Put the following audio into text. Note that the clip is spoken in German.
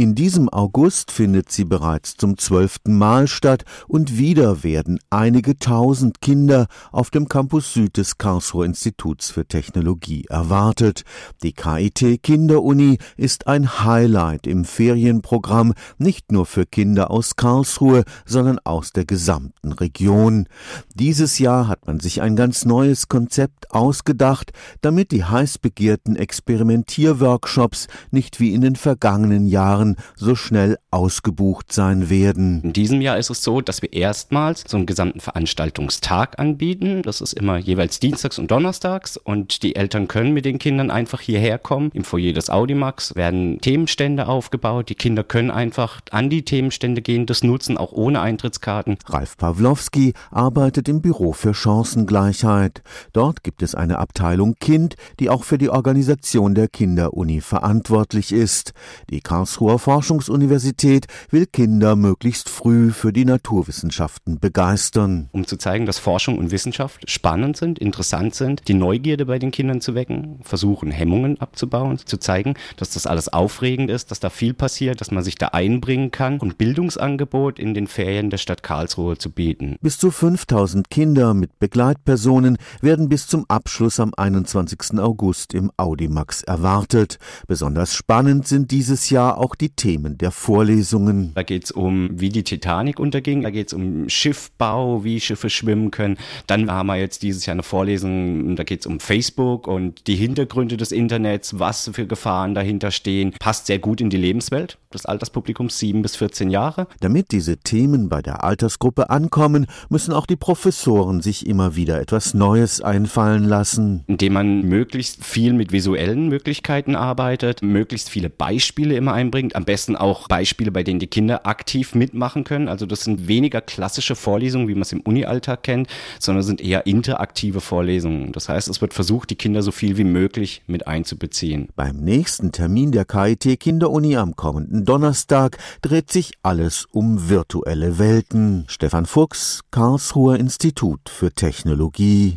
In diesem August findet sie bereits zum zwölften Mal statt und wieder werden einige tausend Kinder auf dem Campus Süd des Karlsruher Instituts für Technologie erwartet. Die KIT Kinderuni ist ein Highlight im Ferienprogramm nicht nur für Kinder aus Karlsruhe, sondern aus der gesamten Region. Dieses Jahr hat man sich ein ganz neues Konzept ausgedacht, damit die heiß begehrten Experimentierworkshops nicht wie in den vergangenen Jahren Jahren so schnell ausgebucht sein werden. In diesem Jahr ist es so, dass wir erstmals so einen gesamten Veranstaltungstag anbieten. Das ist immer jeweils dienstags und donnerstags und die Eltern können mit den Kindern einfach hierher kommen. Im Foyer des Audimax werden Themenstände aufgebaut. Die Kinder können einfach an die Themenstände gehen, das nutzen auch ohne Eintrittskarten. Ralf Pawlowski arbeitet im Büro für Chancengleichheit. Dort gibt es eine Abteilung Kind, die auch für die Organisation der Kinderuni verantwortlich ist. Die Karlsruher Forschungsuniversität will Kinder möglichst früh für die Naturwissenschaften begeistern. Um zu zeigen, dass Forschung und Wissenschaft spannend sind, interessant sind, die Neugierde bei den Kindern zu wecken, versuchen Hemmungen abzubauen, zu zeigen, dass das alles aufregend ist, dass da viel passiert, dass man sich da einbringen kann und Bildungsangebot in den Ferien der Stadt Karlsruhe zu bieten. Bis zu 5000 Kinder mit Begleitpersonen werden bis zum Abschluss am 21. August im Audimax erwartet. Besonders spannend sind dieses Jahr auch die Themen der Vorlesungen. Da geht es um, wie die Titanic unterging, da geht es um Schiffbau, wie Schiffe schwimmen können. Dann haben wir jetzt dieses Jahr eine Vorlesung, da geht es um Facebook und die Hintergründe des Internets, was für Gefahren dahinter stehen. Passt sehr gut in die Lebenswelt des Alterspublikums 7 bis 14 Jahre. Damit diese Themen bei der Altersgruppe ankommen, müssen auch die Professoren sich immer wieder etwas Neues einfallen lassen. Indem man möglichst viel mit visuellen Möglichkeiten arbeitet, möglichst viele Beispiele immer einbringt, am besten auch Beispiele, bei denen die Kinder aktiv mitmachen können. Also das sind weniger klassische Vorlesungen, wie man es im Uni-Alltag kennt, sondern sind eher interaktive Vorlesungen. Das heißt, es wird versucht, die Kinder so viel wie möglich mit einzubeziehen. Beim nächsten Termin der KIT Kinderuni am kommenden Donnerstag dreht sich alles um virtuelle Welten. Stefan Fuchs, Karlsruher Institut für Technologie.